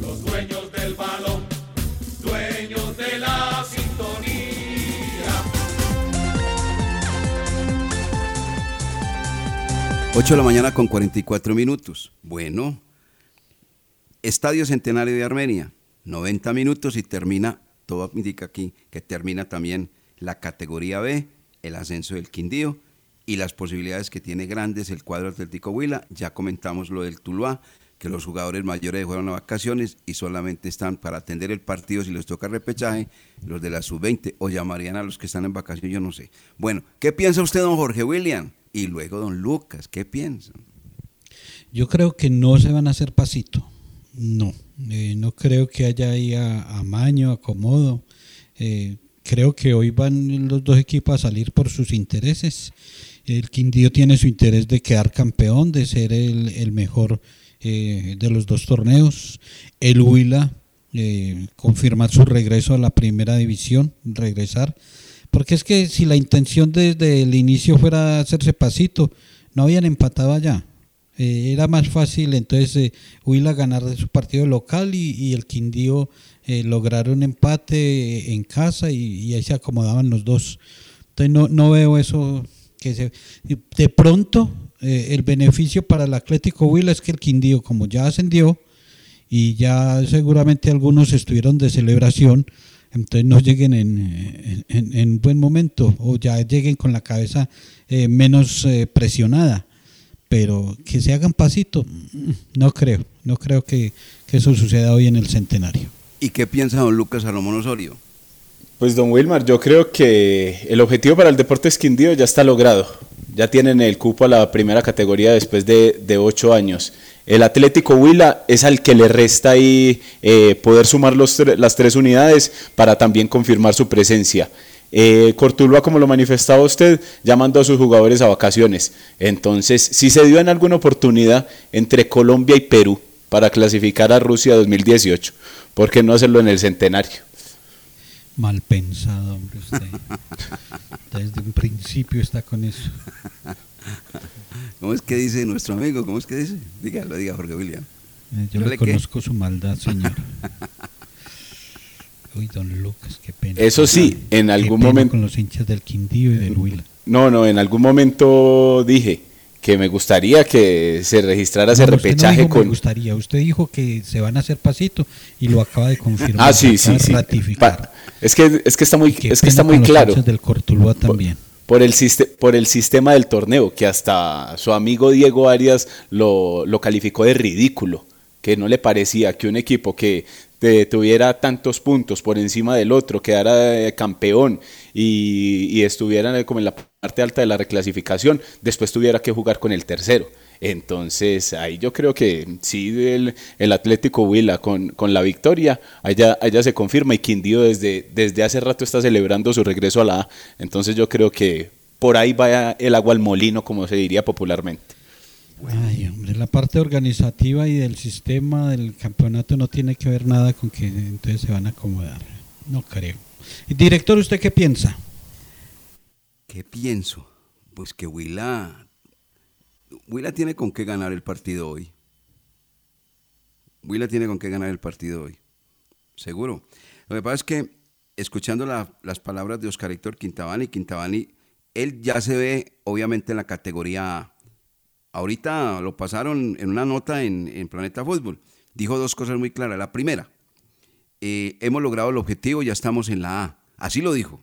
Los dueños del balón, dueños de la sintonía. 8 de la mañana con 44 minutos. Bueno, Estadio Centenario de Armenia, 90 minutos y termina, todo indica aquí que termina también la categoría B, el ascenso del Quindío y las posibilidades que tiene grandes el cuadro Atlético Huila. Ya comentamos lo del Tuluá, que los jugadores mayores fueron a vacaciones y solamente están para atender el partido si les toca repechaje, los de la sub-20, o llamarían a los que están en vacaciones, yo no sé. Bueno, ¿qué piensa usted, don Jorge William? Y luego, don Lucas, ¿qué piensan? Yo creo que no se van a hacer pasito. No, eh, no creo que haya ahí amaño, acomodo. Eh, creo que hoy van los dos equipos a salir por sus intereses. El Quindío tiene su interés de quedar campeón, de ser el, el mejor eh, de los dos torneos. El Huila eh, confirmar su regreso a la primera división, regresar. Porque es que si la intención desde el inicio fuera hacerse pasito, no habían empatado allá. Eh, era más fácil entonces eh, Huila ganar de su partido local y, el Quindío lograr un empate en casa y, y ahí se acomodaban los dos. Entonces no, no veo eso que se... De pronto eh, el beneficio para el Atlético Huila es que el Quindío, como ya ascendió y ya seguramente algunos estuvieron de celebración, entonces no lleguen en, en, en buen momento o ya lleguen con la cabeza eh, menos eh, presionada. Pero que se hagan pasito, mm, no creo, no creo que, que eso suceda hoy en el centenario. ¿Y qué piensa don Lucas Salomón Osorio? Pues don Wilmar, yo creo que el objetivo para el Deportes Quindío ya está logrado. Ya tienen el cupo a la primera categoría después de, de ocho años. El Atlético Huila es al que le resta ahí eh, poder sumar los las tres unidades para también confirmar su presencia. Eh, como lo manifestaba usted, ya mandó a sus jugadores a vacaciones. Entonces, si se dio en alguna oportunidad entre Colombia y Perú para clasificar a Rusia 2018, ¿por qué no hacerlo en el centenario? Mal pensado, hombre, usted. Desde un principio está con eso. ¿Cómo es que dice nuestro amigo? ¿Cómo es que dice? Dígalo, diga Jorge William. Eh, Yo ¿Dale le qué? conozco su maldad, señor. Uy, don Lucas, qué pena. Eso sí, en algún momento- Con los hinchas del Quindío y del Huila. No, no, en algún momento dije que me gustaría que se registrara ese No, no repechaje Me con... gustaría. Usted dijo que se van a hacer pasito y lo acaba de confirmar. Ah, sí, sí, sí. Pa- Es que, es que está muy, es que está muy claro. del Cortuluá también. Por el, siste- por el sistema del torneo, que hasta su amigo Diego Arias lo, lo calificó de ridículo, que no le parecía que un equipo que tuviera tantos puntos por encima del otro, quedara campeón y, estuviera como en la parte alta de la reclasificación, después tuviera que jugar con el tercero. Entonces, ahí yo creo que sí, el, el Atlético Huila con, con la victoria, allá, allá se confirma y Quindío desde, desde hace rato está celebrando su regreso a la A. Entonces yo creo que por ahí va el agua al molino, como se diría popularmente. Ay, hombre, la parte organizativa y del sistema del campeonato no tiene que ver nada con que entonces se van a acomodar. No creo. Director, ¿usted qué piensa? ¿Qué pienso? Pues que Huila, Huila tiene con qué ganar el partido hoy. Huila tiene con qué ganar el partido hoy. Seguro. Lo que pasa es que, escuchando la- las palabras de Oscar Héctor Quintabani, Quintabani, él ya se ve, obviamente, en la categoría A. Ahorita lo pasaron en una nota en, Planeta Fútbol. Dijo dos cosas muy claras. La primera, eh, hemos logrado el objetivo, ya estamos en la A. Así lo dijo.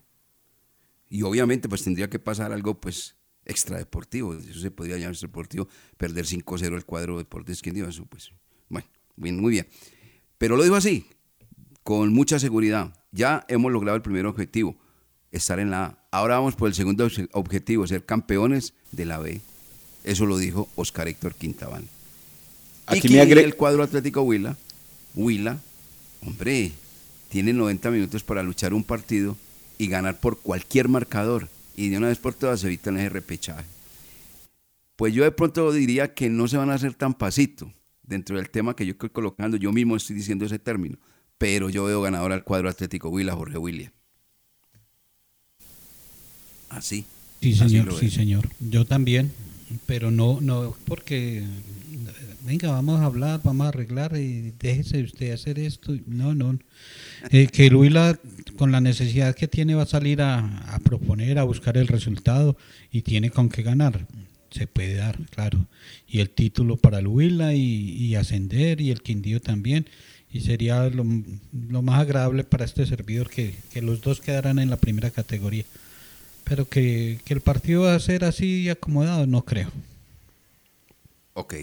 Y obviamente pues tendría que pasar algo pues extradeportivo. Eso se podría llamar extradeportivo, perder 5-0 el cuadro de Deportes Quindío, eso pues, bueno, muy bien. Pero lo dijo así, con mucha seguridad. Ya hemos logrado el primer objetivo, estar en la A. Ahora vamos por el segundo obje- objetivo, ser campeones de la B. Eso lo dijo Oscar Héctor Quintabán. Aquí ¿Y me quién agre- el cuadro Atlético Huila? Huila, hombre, tiene 90 minutos para luchar un partido y ganar por cualquier marcador. Y de una vez por todas se evitan ese repechaje. Pues yo de pronto diría que no se van a hacer tan pasito dentro del tema que yo estoy colocando. Yo mismo estoy diciendo ese término. Pero yo veo ganador al cuadro Atlético Huila, Jorge William. Así. Sí, señor, sí, señor. Yo también, pero no, no, porque, venga, vamos a hablar, vamos a arreglar y déjese usted hacer esto. No, no. Eh, que el Huila, con la necesidad que tiene, va a salir a, proponer, a buscar el resultado y tiene con qué ganar. Se puede dar, claro. Y el título para el Huila y, y ascender y el Quindío también. Y sería lo, lo más agradable para este servidor que, que los dos quedaran en la primera categoría. Pero que, que el partido va a ser así acomodado, no creo. Ok,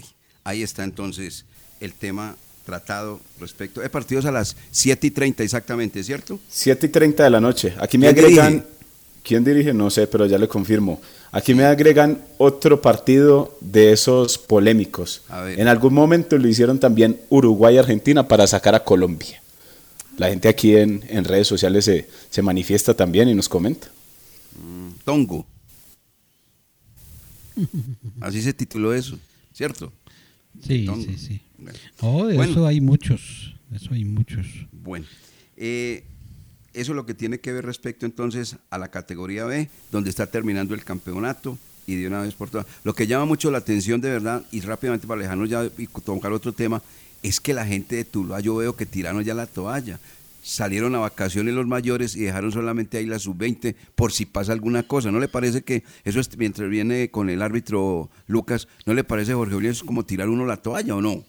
ahí está entonces el tema tratado respecto. El partido es a las 7 y 30 exactamente, ¿cierto? 7 y 30 de la noche. Aquí me ¿Quién agregan. dirige? ¿Quién dirige? No sé, pero ya le confirmo. Aquí me agregan otro partido de esos polémicos. A ver. En algún momento lo hicieron también Uruguay y Argentina para sacar a Colombia. La gente aquí en, en redes sociales se, se manifiesta también y nos comenta. Tongo. Así se tituló eso, ¿cierto? Sí, Tongo. sí, sí. Oh, de Bueno. eso hay muchos. De eso hay muchos. Bueno, eh, eso es lo que tiene que ver respecto entonces a la categoría B, donde está terminando el campeonato y de una vez por todas. Lo que llama mucho la atención de verdad, y rápidamente para alejarnos ya y tocar otro tema, es que la gente de Tuluá yo veo que tiraron ya la toalla. Salieron a vacaciones los mayores y dejaron solamente ahí la sub-20 por si pasa alguna cosa. ¿No le parece que eso es, mientras viene con el árbitro Lucas, ¿no le parece, Jorge Julio, es como tirar uno la toalla o no?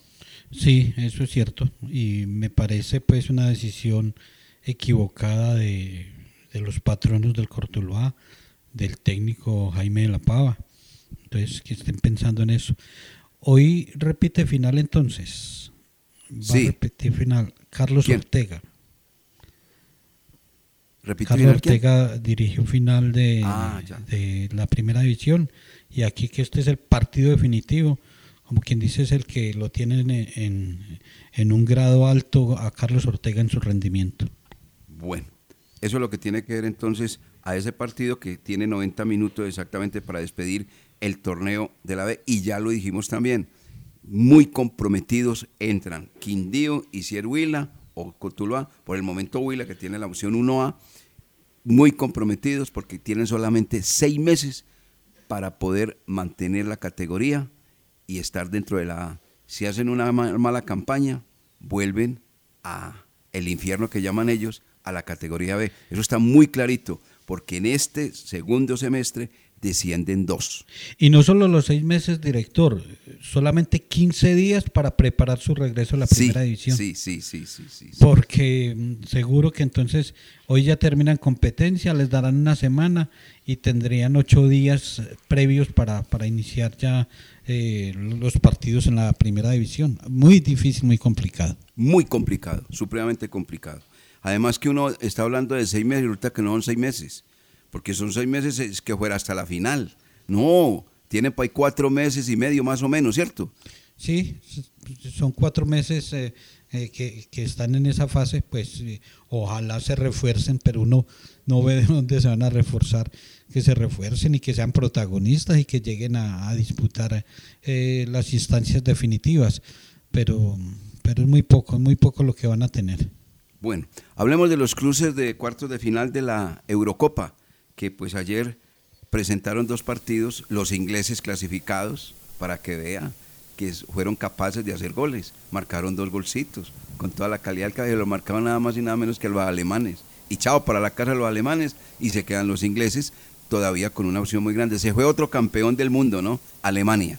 Sí, eso es cierto. Y me parece pues una decisión equivocada de, de los patronos del Cortuluá, del técnico Jaime de la Pava. Entonces, que estén pensando en eso. Hoy repite final entonces. Va Sí. a repetir final. Carlos ¿Quién? Ortega. ¿Repite Carlos quién? Ortega dirigió final de, Ah, de la primera división y aquí que este es el partido definitivo, como quien dice es el que lo tienen en, en- en un grado alto a Carlos Ortega en su rendimiento. Bueno, eso es lo que tiene que ver entonces a ese partido que tiene 90 minutos exactamente para despedir el torneo de la B. Y ya lo dijimos también, muy comprometidos entran Quindío y Huila o Cotuluá, por el momento Huila que tiene la opción 1A, muy comprometidos porque tienen solamente seis meses para poder mantener la categoría y estar dentro de la A. Si hacen una ma- mala campaña, vuelven a el infierno que llaman ellos, a la categoría B. Eso está muy clarito, porque en este segundo semestre descienden dos. Y no solo los seis meses, director, solamente 15 días para preparar su regreso a la Sí, primera división. sí, sí, sí, sí, sí, sí. Porque mm, seguro que entonces hoy ya terminan competencia, les darán una semana y tendrían ocho días eh, previos para, para iniciar ya eh, los partidos en la primera división. Muy difícil, muy complicado. Muy complicado, supremamente complicado. Además que uno está hablando de seis meses y resulta que no son seis meses, porque son seis meses es que fuera hasta la final. No, tiene para cuatro meses y medio más o menos, ¿cierto? Sí, son cuatro meses eh, eh, que, que están en esa fase, pues eh, ojalá se refuercen, pero uno no ve de dónde se van a reforzar, que se refuercen y que sean protagonistas y que lleguen a, a disputar eh, las instancias definitivas, pero, pero es muy poco, es muy poco lo que van a tener. Bueno, hablemos de los cruces de cuartos de final de la Eurocopa, que pues ayer presentaron dos partidos, los ingleses clasificados, para que vea que fueron capaces de hacer goles, marcaron dos golcitos, con toda la calidad cabello, lo marcaban nada más y nada menos que los alemanes. Y chao, para la casa los alemanes, y se quedan los ingleses todavía con una opción muy grande. Se fue otro campeón del mundo, ¿no? Alemania.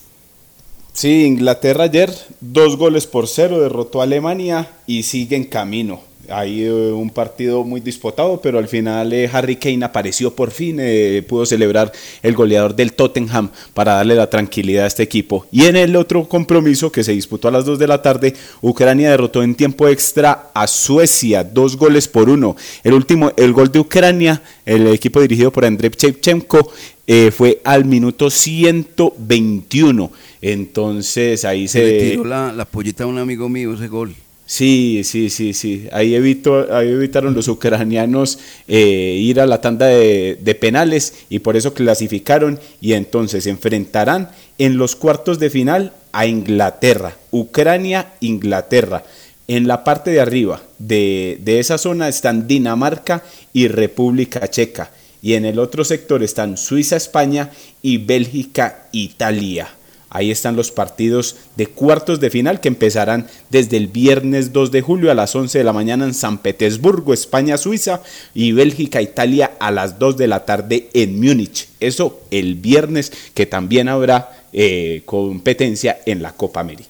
Sí, Inglaterra ayer dos goles por cero derrotó a Alemania y sigue en camino. Hay eh, un partido muy disputado, pero al final eh, Harry Kane apareció por fin, eh, pudo celebrar el goleador del Tottenham para darle la tranquilidad a este equipo. Y en el otro compromiso que se disputó a las 2 de la tarde, Ucrania derrotó en tiempo extra a Suecia, dos goles por uno. El último, el gol de Ucrania, el equipo dirigido por Andrei Shevchenko, eh, fue al minuto 121. Entonces ahí Se se... tiró la, la pollita a un amigo mío ese gol. Sí, sí, sí, sí. Ahí, evitó, ahí evitaron los ucranianos eh, ir a la tanda de, penales y por eso clasificaron y entonces enfrentarán en los cuartos de final a Inglaterra, Ucrania, Inglaterra. En la parte de arriba de esa zona están Dinamarca y República Checa. Y en el otro sector están Suiza, España y Bélgica, Italia. Ahí están los partidos de cuartos de final que empezarán desde el viernes 2 de julio a las 11 de la mañana en San Petersburgo, España, Suiza y Bélgica, Italia a las 2 de la tarde en Múnich. Eso el viernes que también habrá eh, competencia en la Copa América.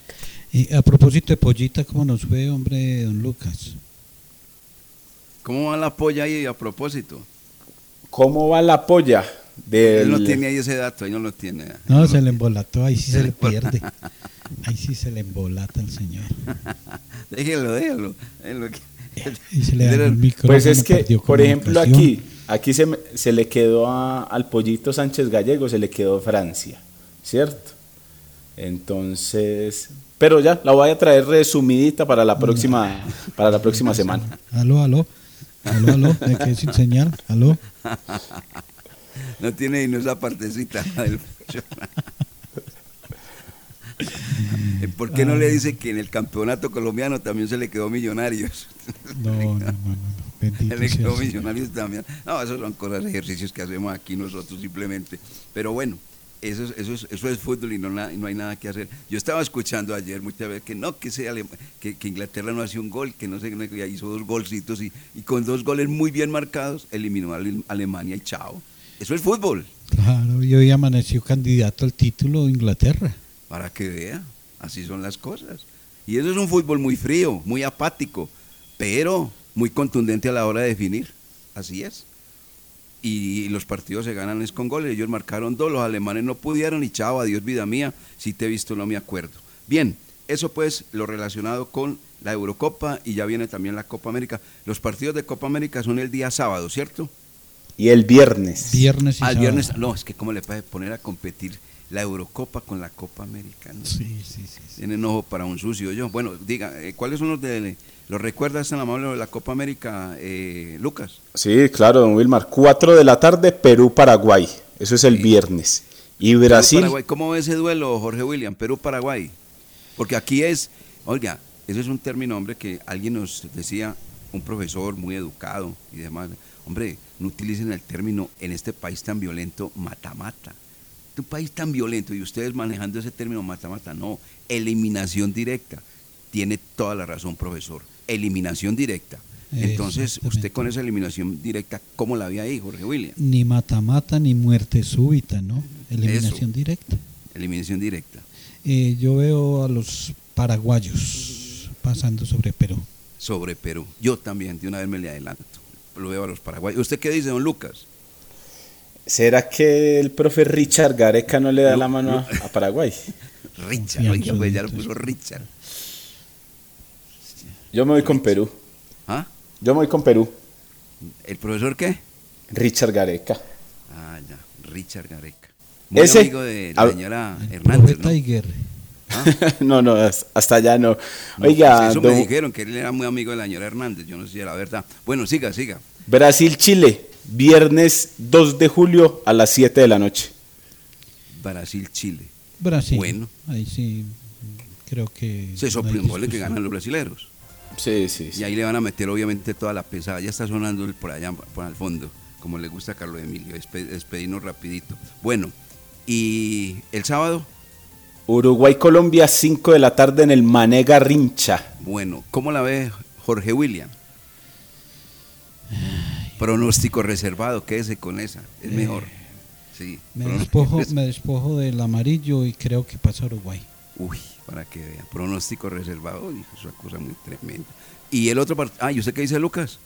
Y a propósito de pollita, ¿cómo nos fue, hombre, don Lucas? ¿Cómo va la polla ahí a propósito? ¿Cómo va la polla? Del... Él no tiene ahí ese dato, ahí no lo tiene. No, se le embolató, ahí sí se le pierde. Ahí sí se le embolata el señor. déjelo, déjelo. Y se le dañó el Pues es que, por ejemplo, aquí, aquí se, me- se le quedó a- al pollito Sánchez Gallego, se le quedó Francia, ¿cierto? Entonces, pero ya, la voy a traer resumidita para la próxima, para la próxima semana. Aló, aló. Aló, aló. ¿De qué sin señal? Aló. No tiene ni esa partecita del Eh, ¿Por qué no le dice que en el campeonato colombiano también se le quedó Millonarios? No, no, no. no. Bendito Se le quedó. Millonarios también. No, esos son cosas, ejercicios que hacemos aquí nosotros simplemente. Pero bueno, eso es, eso es, eso es fútbol y no, na- no hay nada que hacer. Yo estaba escuchando ayer muchas veces que no, que, sea Alem- que, que Inglaterra no hace un gol, que no sé, no, hizo dos golcitos y, y con dos goles muy bien marcados eliminó a Ale- Alemania y chao. Eso es fútbol, Claro, y hoy amaneció candidato al título de Inglaterra. para que vea. Así son las cosas. Y eso es un fútbol muy frío, muy apático. Pero muy contundente a la hora de definir. Así es. Y los partidos se ganan es con goles. Ellos marcaron dos, los alemanes no pudieron y chao, adiós vida mía, si te he visto no me acuerdo. Bien, eso pues lo relacionado con la Eurocopa y ya viene también la Copa América. Los partidos de Copa América son el día sábado, ¿cierto? Y el viernes. Viernes y Al sábado. viernes, no, es que cómo le puede poner a competir la Eurocopa con la Copa Americana. Sí, sí, sí. Tienen ojo para un sucio yo. Bueno, diga, eh, ¿cuáles son los de los recuerdas tan amable de la Copa América, eh, Lucas? Sí, claro, don Wilmar. 4 de la tarde, Perú-Paraguay. Eso es el viernes. Y Brasil. Perú-Paraguay. ¿Cómo ve ese duelo, Jorge William? Perú-Paraguay. Porque aquí es, oiga, ese es un término, hombre, que alguien nos decía, un profesor muy educado y demás. Hombre, no utilicen el término en este país tan violento, mata-mata. Un país tan violento y ustedes manejando ese término mata-mata, no, eliminación directa. Tiene toda la razón, profesor. Eliminación directa. Entonces, usted con esa eliminación directa, ¿cómo la ve ahí, Jorge William? Ni mata-mata ni muerte súbita, ¿no? Eliminación Eso. directa. Eliminación directa. Eh, yo veo a los paraguayos pasando sobre Perú. sobre Perú. Yo también, de una vez me le adelanto. Lo veo a los paraguayos. ¿Usted qué dice, don Lucas? ¿Será que el profe Richard Gareca no le da Lu- la mano a, Paraguay? Richard, oiga, pues ya lo puso Richard. Yo me voy con Perú. ¿Ah? Yo me voy con Perú. ¿El profesor qué? Richard Gareca. Ah, ya, Richard Gareca. Muy Ese- amigo de la Ah, señora Hernández, ¿no? Tiger. no, no, as- hasta allá no. Oiga, Eso don- me dijeron, que él era muy amigo de la señora Hernández. Yo no sé si era la verdad. Bueno, siga, siga. Brasil-Chile, viernes 2 de julio a las 7 de la noche. Brasil-Chile. Brasil. Bueno. Ahí sí, creo que. Se no un gol que ganan los brasileros. Sí, sí, Y ahí le van a meter obviamente toda la pesada. Ya está sonando el por allá, por al fondo, como le gusta a Carlos Emilio. Despe- despedirnos rapidito. Bueno, ¿y el sábado? Uruguay-Colombia, 5 de la tarde en el Mané Garrincha. Bueno, ¿cómo la ve Jorge William? Pronóstico reservado, quédese con esa, es Eh, mejor. Sí, Me despojo, me despojo del amarillo y creo que pasa Uruguay. Uy, para que vean, pronóstico reservado, es una cosa muy tremenda. Y el otro partido, ah, ¿y usted qué dice, Lucas?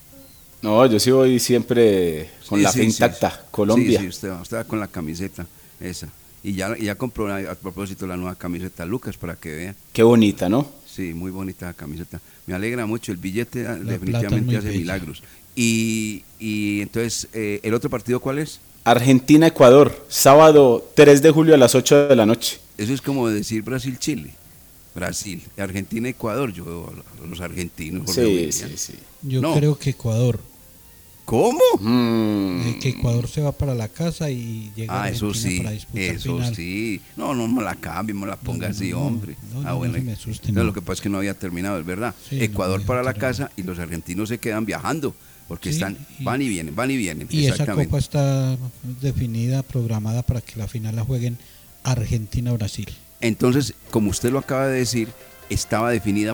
No, yo sí voy siempre con Sí, la sí, fe intacta. sí. Colombia. Sí, sí, usted, va- usted va con la camiseta, esa. Y ya, ya compró a, a propósito la nueva camiseta Lucas para que vean. Qué bonita, ¿no? Sí, muy bonita la camiseta. Me alegra mucho, el billete ah, definitivamente hace bella. milagros. Y, y entonces, eh, ¿el otro partido cuál es? Argentina-Ecuador, sábado 3 de julio a las 8 de la noche. Eso es como decir Brasil-Chile. Brasil, Argentina-Ecuador, yo veo a los argentinos. Sí, sí, sí. Yo No. creo que Ecuador. ¿Cómo? eh, que Ecuador se va para la casa y llega Ah, eso Argentina sí, para disputar eso final. sí. No, no me la cambie, me la ponga así, no, hombre. no, no, ah, no bueno. se me asuste, no, no. Lo que pasa es que no había terminado, es verdad. Sí, Ecuador no para la casa y los argentinos se quedan viajando, porque Sí, están, y- van y vienen, van y vienen. Y esa copa está definida, programada para que la final la jueguen Argentina-Brasil. Entonces, como usted lo acaba de decir, estaba definida